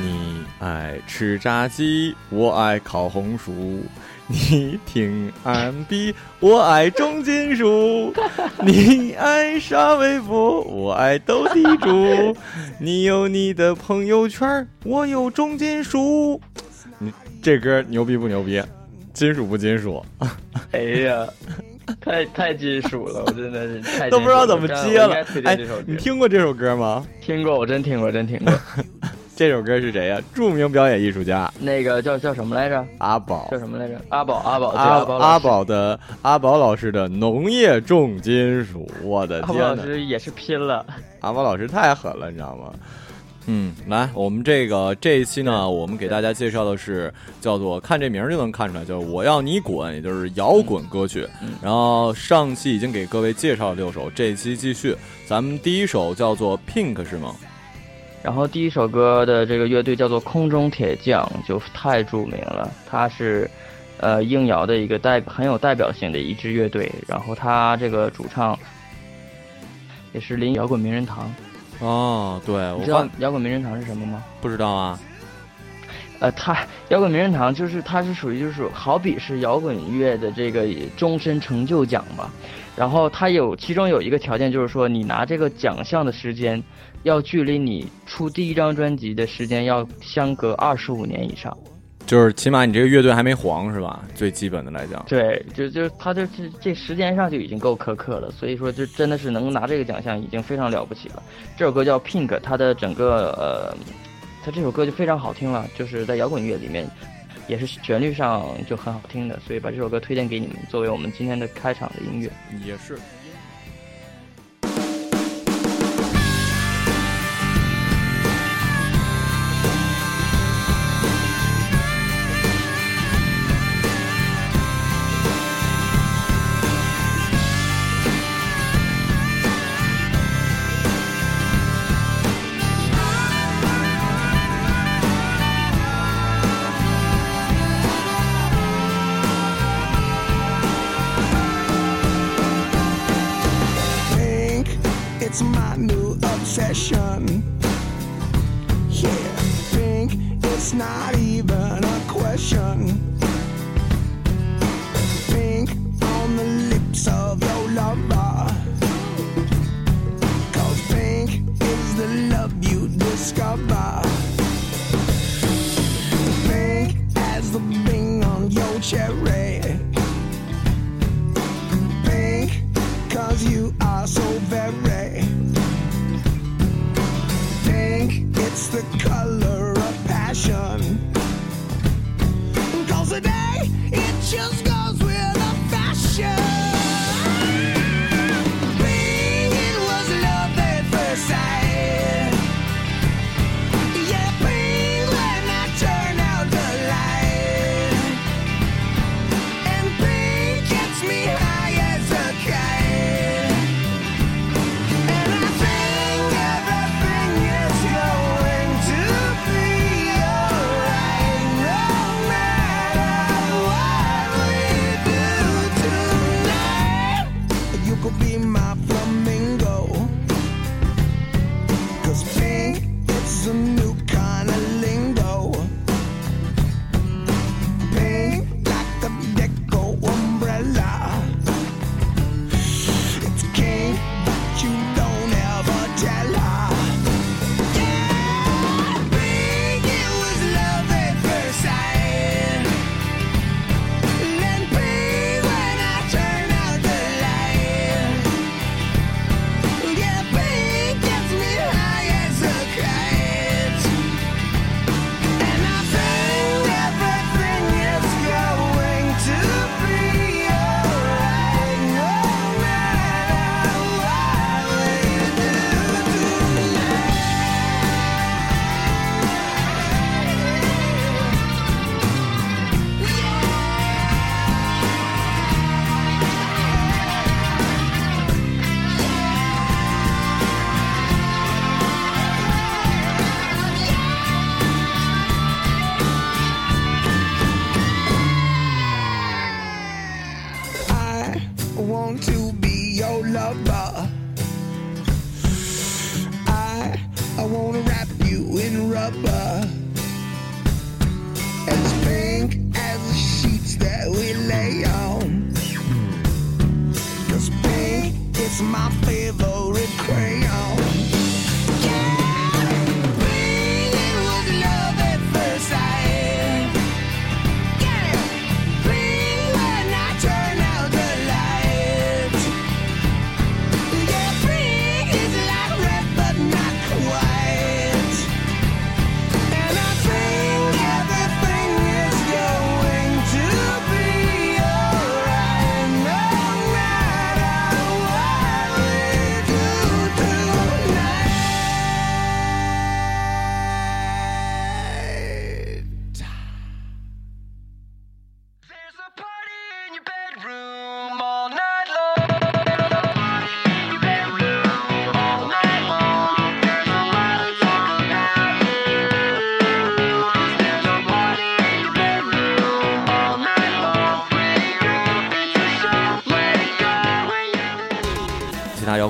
你爱吃炸鸡，我爱烤红薯。你听安比，我爱重金属。你爱沙威夫，我爱斗地主。你有你的朋友圈，我有重金属。你这歌牛逼不牛逼？金属不金属？哎呀，太太金属了，我真的是太 都不知道怎么接了。哎，你听过这首歌吗？听过，我真听过，真听过。这首歌是谁呀？著名表演艺术家，那个叫叫什么来着？阿宝，叫什么来着？阿宝，阿宝，阿宝，阿宝的阿宝老师的农业重金属，我的天呐！老师也是拼了，阿宝老师太狠了，你知道吗？嗯，来，我们这个这一期呢，我们给大家介绍的是叫做看这名就能看出来，就是我要你滚，也就是摇滚歌曲。然后上期已经给各位介绍了六首，这一期继续，咱们第一首叫做 Pink 是吗？然后第一首歌的这个乐队叫做空中铁匠，就太著名了。它是，呃，硬摇的一个代很有代表性的一支乐队。然后他这个主唱也是林摇滚名人堂。哦，对，你知道摇滚名人堂是什么吗？不知道啊。呃，他摇滚名人堂就是他是属于就是好比是摇滚乐的这个终身成就奖吧。然后他有其中有一个条件就是说，你拿这个奖项的时间。要距离你出第一张专辑的时间要相隔二十五年以上，就是起码你这个乐队还没黄是吧？最基本的来讲，对，就就他这这这时间上就已经够苛刻了，所以说就真的是能拿这个奖项已经非常了不起了。这首歌叫《Pink》，它的整个呃，它这首歌就非常好听了，就是在摇滚乐里面也是旋律上就很好听的，所以把这首歌推荐给你们，作为我们今天的开场的音乐。也是。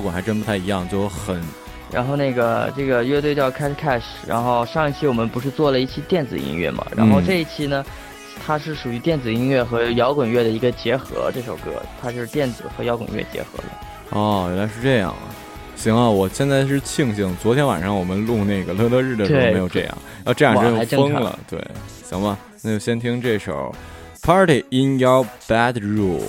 我还真不太一样，就很。然后那个这个乐队叫 Cash Cash。然后上一期我们不是做了一期电子音乐嘛？然后这一期呢，它是属于电子音乐和摇滚乐的一个结合。这首歌它就是电子和摇滚乐结合的。哦，原来是这样啊！行啊，我现在是庆幸昨天晚上我们录那个乐乐日的时候没有这样，要这样就疯了。对，行吧，那就先听这首《Party in Your Bedroom》。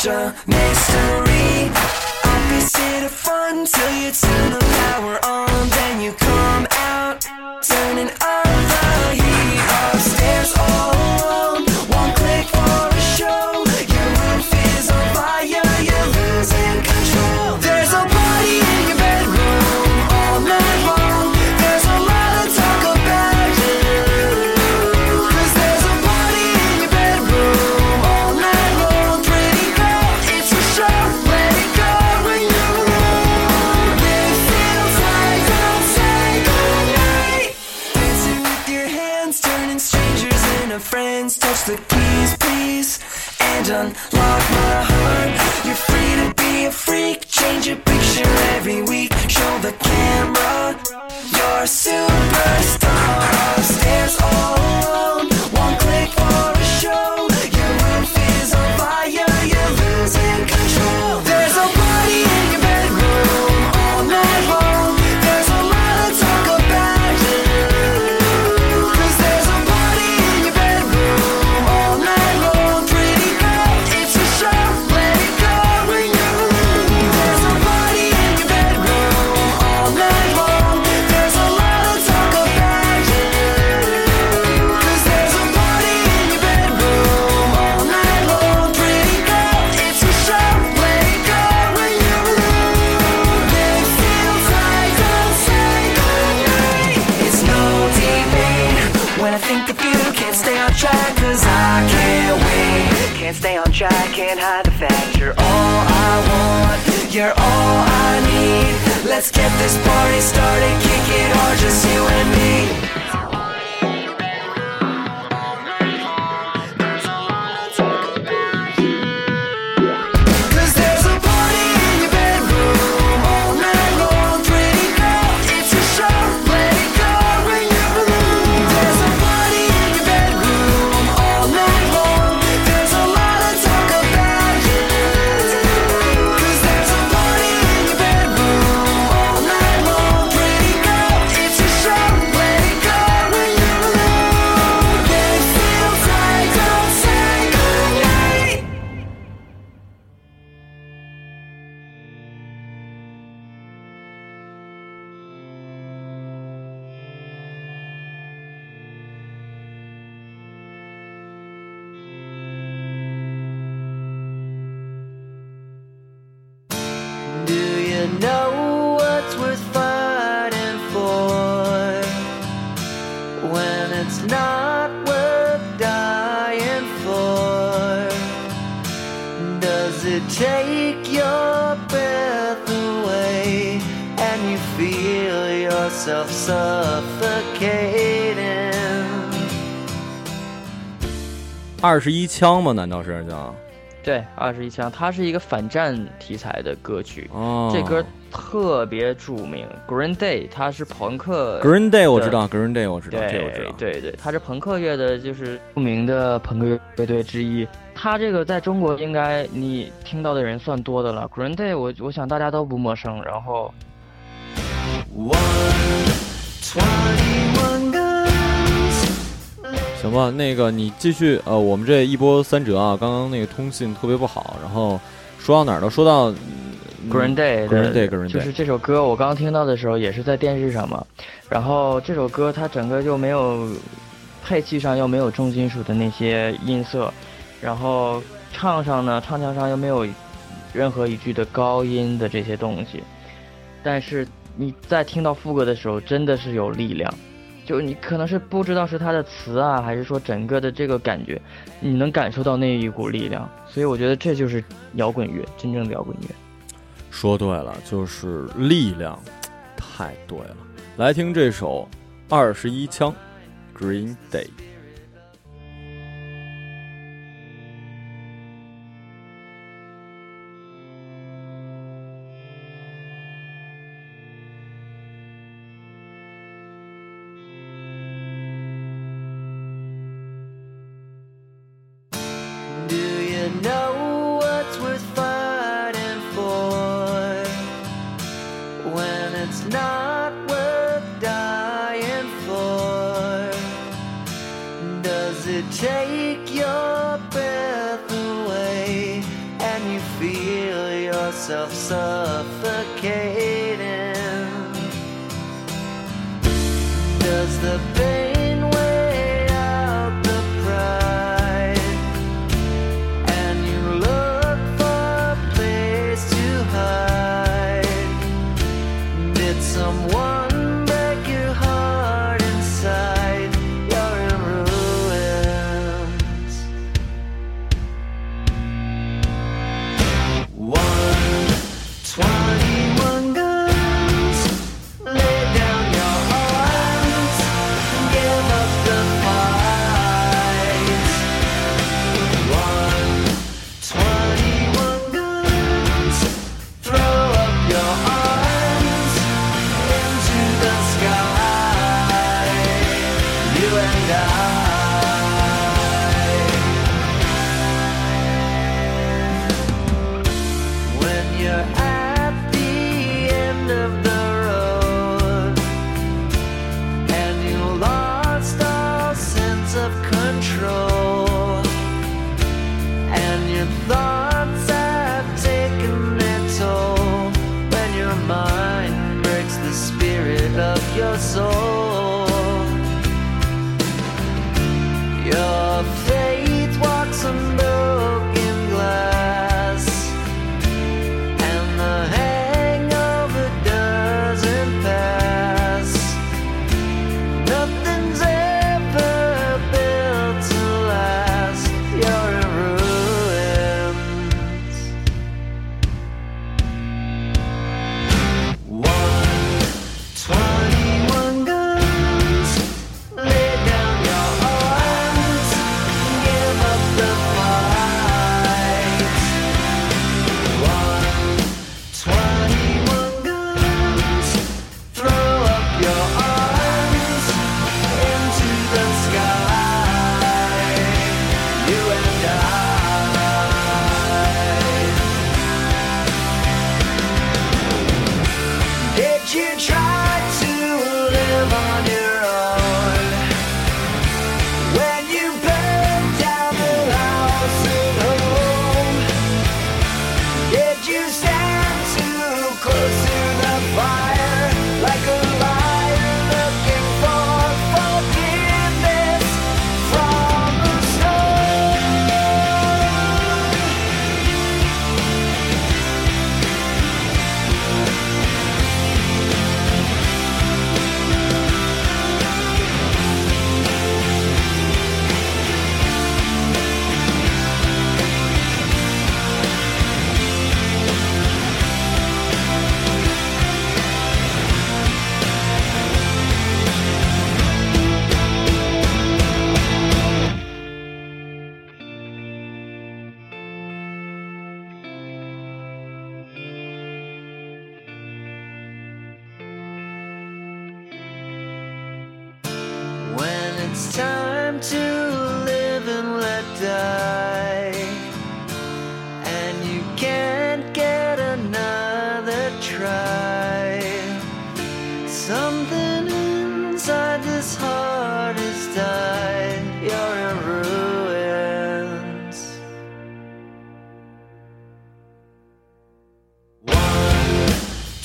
such mystery. I'll be sitting fun till you turn the power on, then you come out, turning up. the please, and unlock my heart. You're free to be a freak, change your picture every week. Show the camera, you're a superstar. Stairs all 二十一枪吗？难道是叫？对，二十一枪，它是一个反战题材的歌曲。哦，这歌特别著名，Green Day，它是朋克 Green Day 我知道，Green Day 我知道，对这我知道。对对，它是朋克乐的，就是著名的朋克乐队之一。它这个在中国应该你听到的人算多的了。Green Day，我我想大家都不陌生。然后 One. 行吧，那个你继续，呃，我们这一波三折啊，刚刚那个通信特别不好，然后说到哪儿了？说到、嗯 Green Day 的 Green Day Green Day 就是这首歌，我刚听到的时候也是在电视上嘛。然后这首歌它整个就没有配器上又没有重金属的那些音色，然后唱上呢，唱腔上又没有任何一句的高音的这些东西。但是你在听到副歌的时候，真的是有力量。就你可能是不知道是他的词啊，还是说整个的这个感觉，你能感受到那一股力量。所以我觉得这就是摇滚乐，真正的摇滚乐。说对了，就是力量，太对了。来听这首《二十一枪》，Green Day。Take your breath away and you feel yourself suffocating? Does the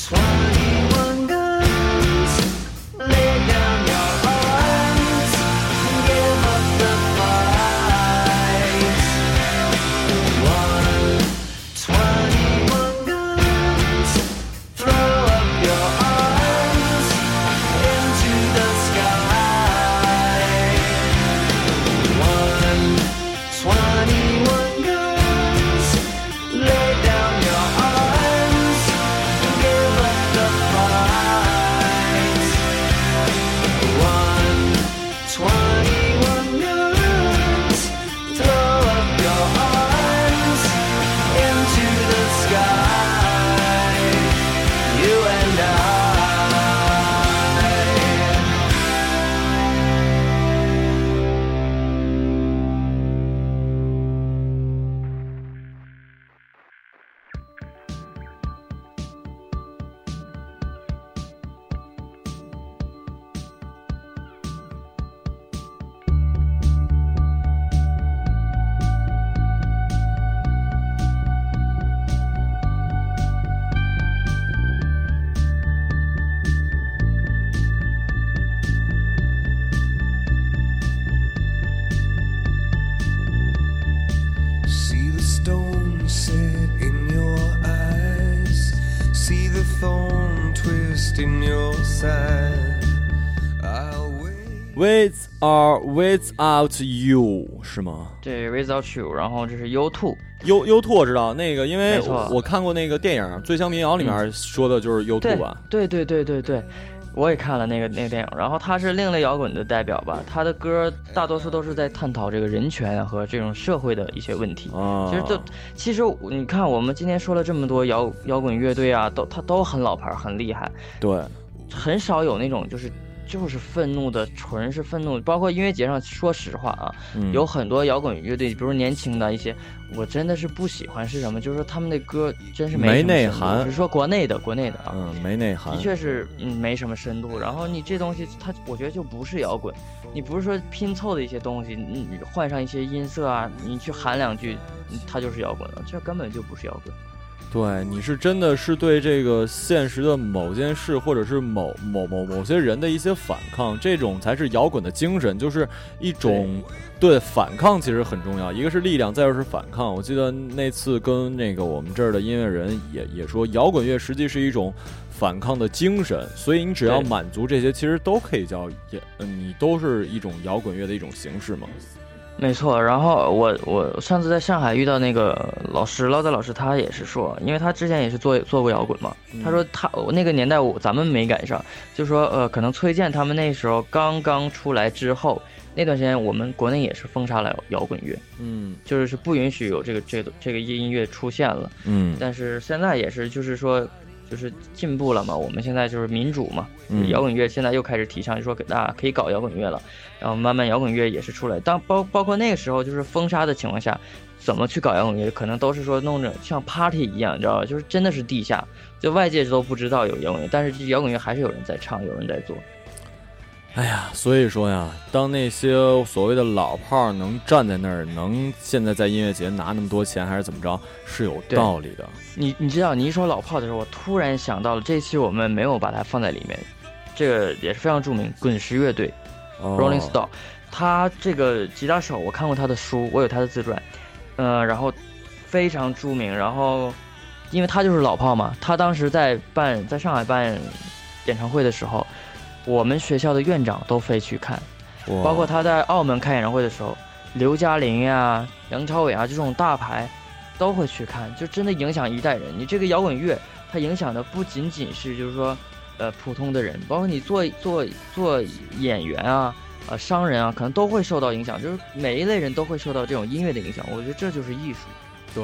Swine. With or without you 是吗？对 Without You，然后这是 U Two，优优拓知道那个，因为我看过那个电影《醉乡民谣》里面说的就是优拓对吧？对对对对对，我也看了那个那个电影，然后他是另类摇滚的代表吧，他的歌大多数都是在探讨这个人权和这种社会的一些问题。啊，其实就其实你看，我们今天说了这么多摇摇滚乐队啊，都他都很老牌，很厉害，对，很少有那种就是就是愤怒的，纯是愤怒。包括音乐节上，说实话啊，嗯有很多摇滚乐队，比如年轻的一些，我真的是不喜欢是什么？就是说他们的歌真是没内涵只是说国内的，国内的啊。嗯没内涵的，确是，嗯，没什么深度。然后你这东西，它我觉得就不是摇滚，你不是说拼凑的一些东西，你你换上一些音色啊，你去喊两句，嗯它就是摇滚了，这根本就不是摇滚。对，你是真的是对这个现实的某件事，或者是某某某某些人的一些反抗，这种才是摇滚的精神，就是一种对反抗其实很重要，一个是力量，再就是反抗。我记得那次跟那个我们这儿的音乐人也也说，摇滚乐实际是一种反抗的精神，所以你只要满足这些，其实都可以叫也，呃你都是一种摇滚乐的一种形式嘛。没错，然后我我上次在上海遇到那个老师唠叨老师，他也是说，因为他之前也是做做过摇滚嘛，他说他那个年代我咱们没赶上，就说呃可能崔健他们那时候刚刚出来之后，那段时间我们国内也是封杀了摇滚乐，嗯。就是是不允许有这个这个这个音乐出现了，嗯。但是现在也是就是说。就是进步了嘛，我们现在就是民主嘛，嗯摇滚乐现在又开始提倡，就说啊可以搞摇滚乐了，然后慢慢摇滚乐也是出来。当包包括那个时候就是封杀的情况下，怎么去搞摇滚乐，可能都是说弄着像 party 一样，你知道吧？就是真的是地下，就外界都不知道有摇滚乐，但是摇滚乐还是有人在唱，有人在做。哎呀，所以说呀，当那些所谓的老炮儿能站在那儿，能现在在音乐节拿那么多钱，还是怎么着，是有道理的。你你知道，你一说老炮的时候，我突然想到了这期我们没有把它放在里面，这个也是非常著名，滚石乐队。哦 Rolling Stone，他这个吉他手我看过他的书，我有他的自传，嗯、然后非常著名，然后因为他就是老炮嘛，他当时在办在上海办演唱会的时候，我们学校的院长都飞去看，包括他在澳门开演唱会的时候，刘嘉玲呀、梁朝伟啊这种大牌都会去看，就真的影响一代人。你这个摇滚乐，它影响的不仅仅是就是说，呃，普通的人，包括你做做做演员啊，呃，商人啊，可能都会受到影响，就是每一类人都会受到这种音乐的影响。我觉得这就是艺术。对。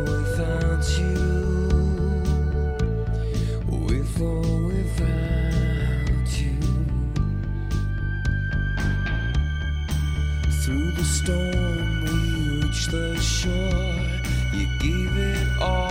reach the shore, you gave it all.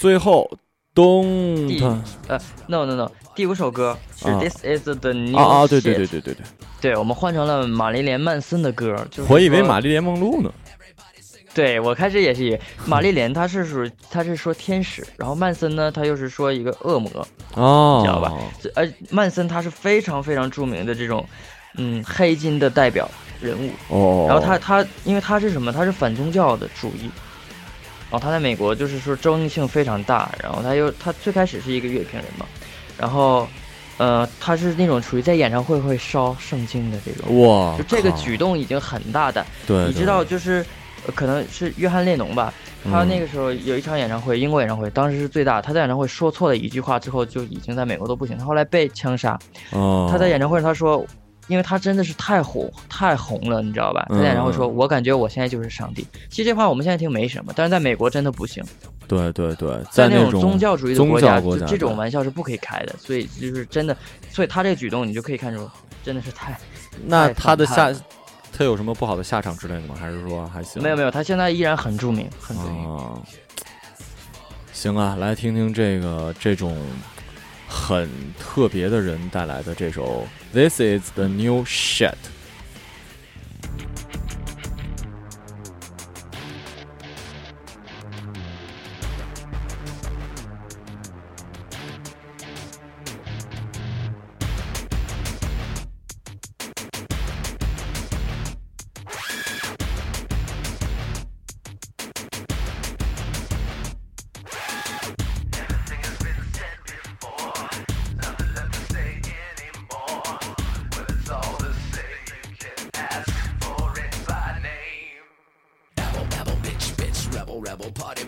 最后东呃，no no no，第五首歌是 This is the new 啊啊，对对对对对对，对我们换成了玛丽莲曼森的歌，就是我以为玛丽莲梦露呢。对我开始也是以玛丽莲，她是属 她是说天使，然后曼森呢，他又是说一个恶魔，哦，知道吧？而曼森他是非常非常著名的这种，嗯，黑金的代表人物，哦，然后他他因为他是什么？他是反宗教的主义，然后他在美国就是说争议性非常大。然后他又他最开始是一个乐评人嘛，然后，呃，他是那种属于在演唱会会烧圣经的这种。哇，就这个举动已经很大胆。对，你知道，就是、呃可能是约翰列侬吧，他嗯那个时候有一场演唱会，英国演唱会，当时是最大。他在演唱会说错了一句话之后，就已经在美国都不行。他后来被枪杀。哦，他在演唱会上他说，因为他真的是太火太红了，你知道吧？他在演唱会说：“嗯我感觉我现在就是上帝。”其实这话我们现在听没什么，但是在美国真的不行，对对对，在那种宗教主义的国家，国家这种玩笑是不可以开的。所以就是真的，所以他这个举动你就可以看出，真的是太那他的下他有什么不好的下场之类的吗？还是说还行？没有没有，他现在依然很著名，很著名。啊，行啊，来听听这个这种很特别的人带来的这首《This Is the New Shit》。Bible Podcast.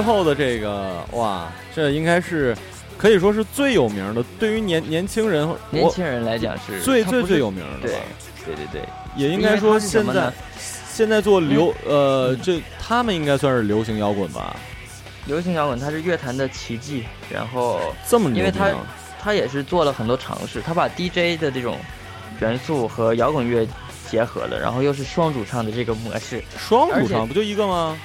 最后的这个哇，这应该是可以说是最有名的，对于年年轻人，年轻人来讲是最最最有名的对吧，对对对，也应该说现在现在做流呃嗯这他们应该算是流行摇滚吧，流行摇滚它是乐坛的奇迹，然后这么牛因为他他也是做了很多尝试，他把 DJ 的这种元素和摇滚乐结合了，然后又是双主唱的这个模式，双主唱不就一个吗？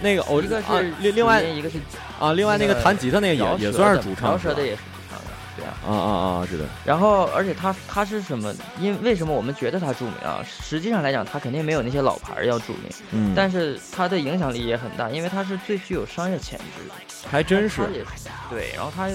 那个我一个啊是另另外一个是啊另外那个弹吉他那个也也算是主唱饶舌的也是主唱的，对啊。啊啊啊是的，然后，而且他他是什么？因为什么我们觉得他著名啊？实际上来讲，他肯定没有那些老牌儿要著名，嗯，但是他的影响力也很大，因为他是最具有商业潜质的。还真是对，然后他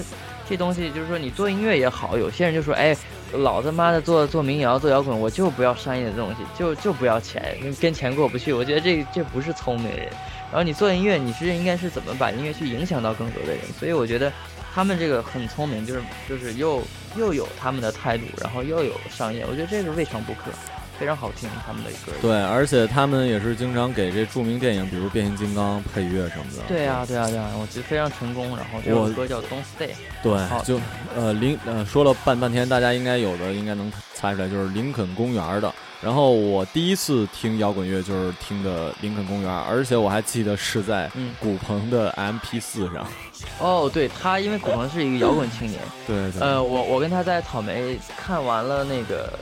这东西就是说，你做音乐也好，有些人就说，哎，老他妈的做做民谣、做摇滚，我就不要商业的东西，就就不要钱，跟跟钱过不去。我觉得这这不是聪明人。然后你做音乐，你是应该是怎么把音乐去影响到更多的人？所以我觉得他们这个很聪明，就是就是又又有他们的态度，然后又有商业，我觉得这个未尝不可，非常好听他们的歌。对，而且他们也是经常给这著名电影，比如变形金刚配乐什么的。对啊，对啊，对啊，我觉得非常成功。然后这首我歌叫《Don't Stay》。对，就呃林呃说了半半天，大家应该有的应该能猜出来，就是林肯公园的。然后我第一次听摇滚乐就是听的林肯公园，而且我还记得是在嗯古鹏的 MP 四上。哦，对他，因为古鹏是一个摇滚青年。对对，呃，我我跟他在草莓看完了那个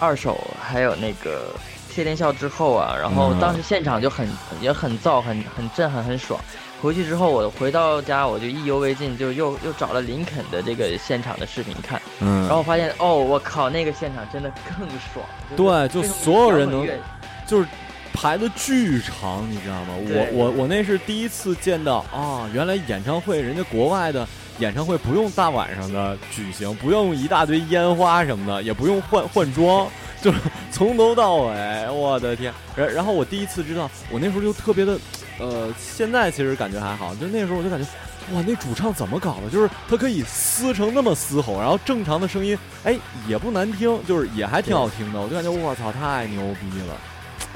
二手，还有那个谢天笑之后啊，然后嗯当时现场就很也很燥，很很震撼，很爽。回去之后，我回到家我就意犹未尽，就又又找了林肯的这个现场的视频看，嗯，然后发现哦，我靠，那个现场真的更爽。对就所有人能就是排的巨长，你知道吗？我我我那是第一次见到啊，原来演唱会人家国外的演唱会不用大晚上的举行，不用一大堆烟花什么的，也不用换换装，就是从头到尾，我的天！然然后我第一次知道，我那时候就特别的，呃，现在其实感觉还好，就那时候我就感觉。哇，那主唱怎么搞的？就是他可以嘶成那么嘶吼，然后正常的声音，哎，也不难听，就是也还挺好听的。我就感觉我操，太牛逼了。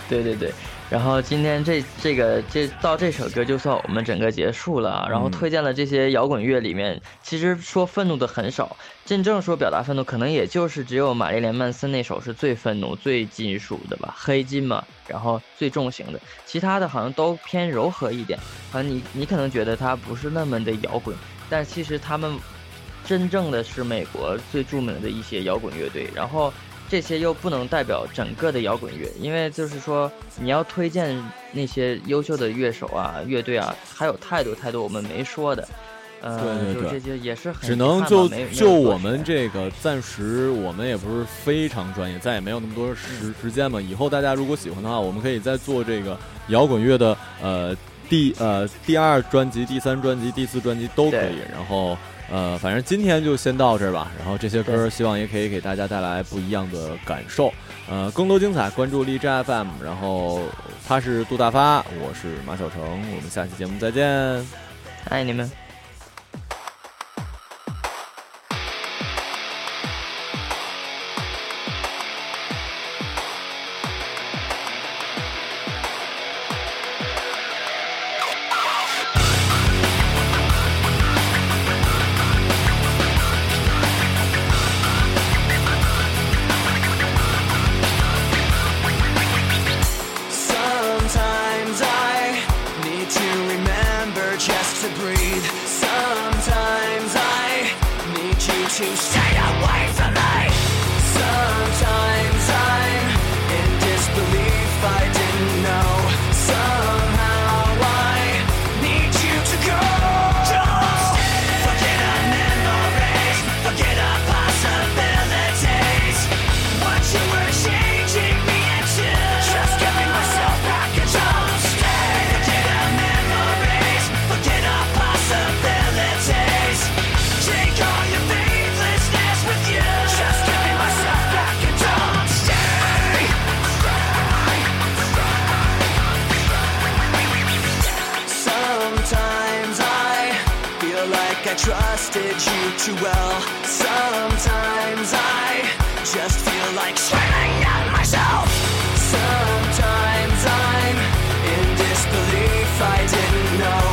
对对对，然后今天这这个这到这首歌就算我们整个结束了啊。然后嗯推荐了这些摇滚乐里面，其实说愤怒的很少，真正说表达愤怒，可能也就是只有玛丽莲曼森那首是最愤怒、最金属的吧，黑金嘛，然后最重型的，其他的好像都偏柔和一点。好像你你可能觉得它不是那么的摇滚，但其实他们真正的是美国最著名的一些摇滚乐队，然后。这些又不能代表整个的摇滚乐，因为就是说你要推荐那些优秀的乐手啊、乐队啊，还有太多太多我们没说的，呃，对对对就这些也是很只能就就我们这个暂时，我们也不是非常专业，再也没有那么多时时间嘛。以后大家如果喜欢的话，我们可以再做这个摇滚乐的呃第呃第二专辑、第三专辑、第四专辑都可以。然后呃，反正今天就先到这儿吧。然后这些歌对希望也可以给大家带来不一样的感受。呃，更多精彩关注荔枝 FM。然后他是杜大发，我是马小成，我们下期节目再见。爱你们。I trusted you too well. Sometimes I just feel like screaming at myself. Sometimes I'm in disbelief, I didn't know.